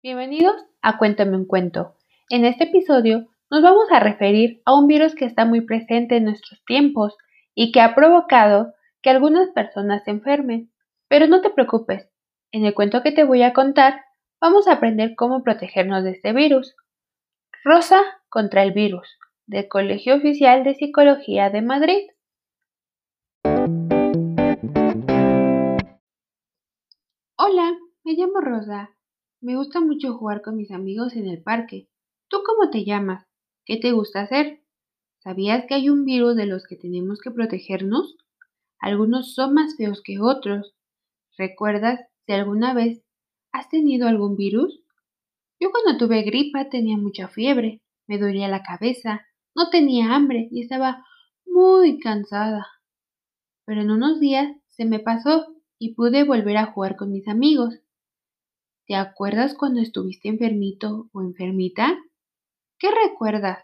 Bienvenidos a Cuéntame un cuento. En este episodio nos vamos a referir a un virus que está muy presente en nuestros tiempos y que ha provocado que algunas personas se enfermen. Pero no te preocupes, en el cuento que te voy a contar vamos a aprender cómo protegernos de este virus. Rosa contra el virus, del Colegio Oficial de Psicología de Madrid. Hola, me llamo Rosa me gusta mucho jugar con mis amigos en el parque. ¿Tú cómo te llamas? ¿Qué te gusta hacer? ¿Sabías que hay un virus de los que tenemos que protegernos? Algunos son más feos que otros. ¿Recuerdas si alguna vez has tenido algún virus? Yo cuando tuve gripa tenía mucha fiebre, me dolía la cabeza, no tenía hambre y estaba muy cansada. Pero en unos días se me pasó y pude volver a jugar con mis amigos. ¿Te acuerdas cuando estuviste enfermito o enfermita? ¿Qué recuerdas?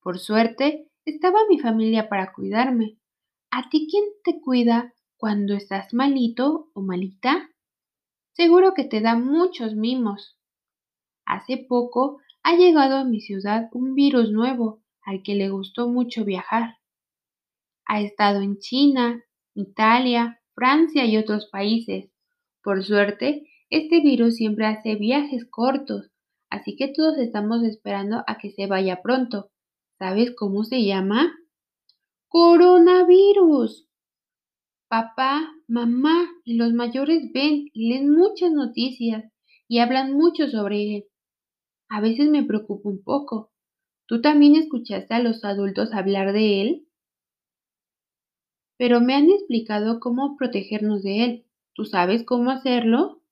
Por suerte, estaba mi familia para cuidarme. ¿A ti quién te cuida cuando estás malito o malita? Seguro que te da muchos mimos. Hace poco ha llegado a mi ciudad un virus nuevo al que le gustó mucho viajar. Ha estado en China, Italia, Francia y otros países. Por suerte, este virus siempre hace viajes cortos, así que todos estamos esperando a que se vaya pronto. ¿Sabes cómo se llama? Coronavirus. Papá, mamá y los mayores ven y leen muchas noticias y hablan mucho sobre él. A veces me preocupa un poco. ¿Tú también escuchaste a los adultos hablar de él? Pero me han explicado cómo protegernos de él. ¿Tú sabes cómo hacerlo?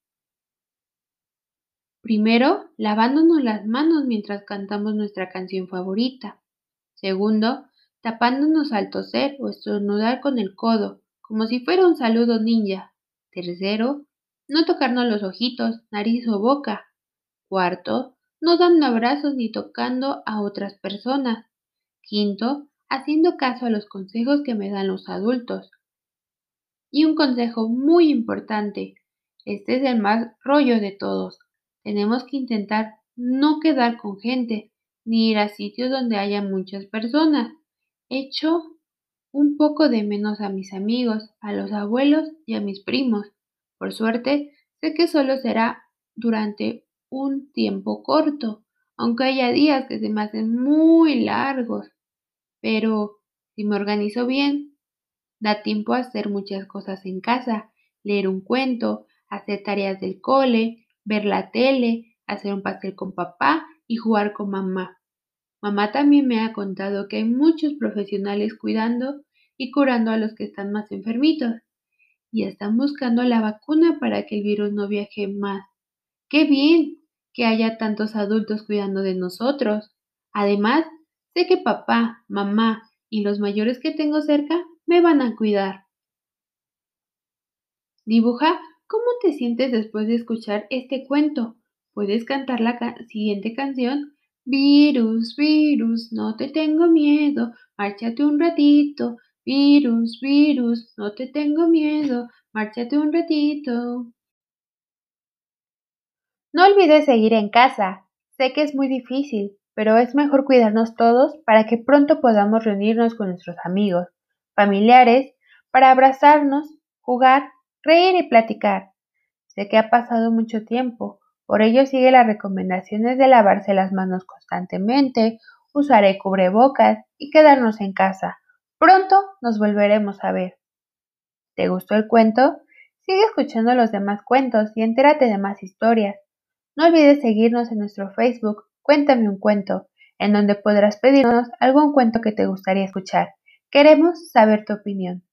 Primero, lavándonos las manos mientras cantamos nuestra canción favorita. Segundo, tapándonos al toser o estornudar con el codo, como si fuera un saludo ninja. Tercero, no tocarnos los ojitos, nariz o boca. Cuarto, no dando abrazos ni tocando a otras personas. Quinto, haciendo caso a los consejos que me dan los adultos. Y un consejo muy importante, este es el más rollo de todos. Tenemos que intentar no quedar con gente, ni ir a sitios donde haya muchas personas. Echo un poco de menos a mis amigos, a los abuelos y a mis primos. Por suerte, sé que solo será durante un tiempo corto, aunque haya días que se me hacen muy largos. Pero si me organizo bien, da tiempo a hacer muchas cosas en casa, leer un cuento, hacer tareas del cole, ver la tele, hacer un pastel con papá y jugar con mamá. Mamá también me ha contado que hay muchos profesionales cuidando y curando a los que están más enfermitos y están buscando la vacuna para que el virus no viaje más. ¡Qué bien que haya tantos adultos cuidando de nosotros! Además, sé que papá, mamá y los mayores que tengo cerca me van a cuidar. Dibuja ¿Cómo te sientes después de escuchar este cuento? Puedes cantar la siguiente canción. Virus, virus, no te tengo miedo, márchate un ratito. Virus, virus, no te tengo miedo, márchate un ratito. No olvides seguir en casa. Sé que es muy difícil, pero es mejor cuidarnos todos para que pronto podamos reunirnos con nuestros amigos, familiares, para abrazarnos, jugar reír y platicar. Sé que ha pasado mucho tiempo, por ello sigue las recomendaciones de lavarse las manos constantemente, usar el cubrebocas y quedarnos en casa. Pronto nos volveremos a ver. ¿Te gustó el cuento? Sigue escuchando los demás cuentos y entérate de más historias. No olvides seguirnos en nuestro Facebook Cuéntame un cuento, en donde podrás pedirnos algún cuento que te gustaría escuchar. Queremos saber tu opinión.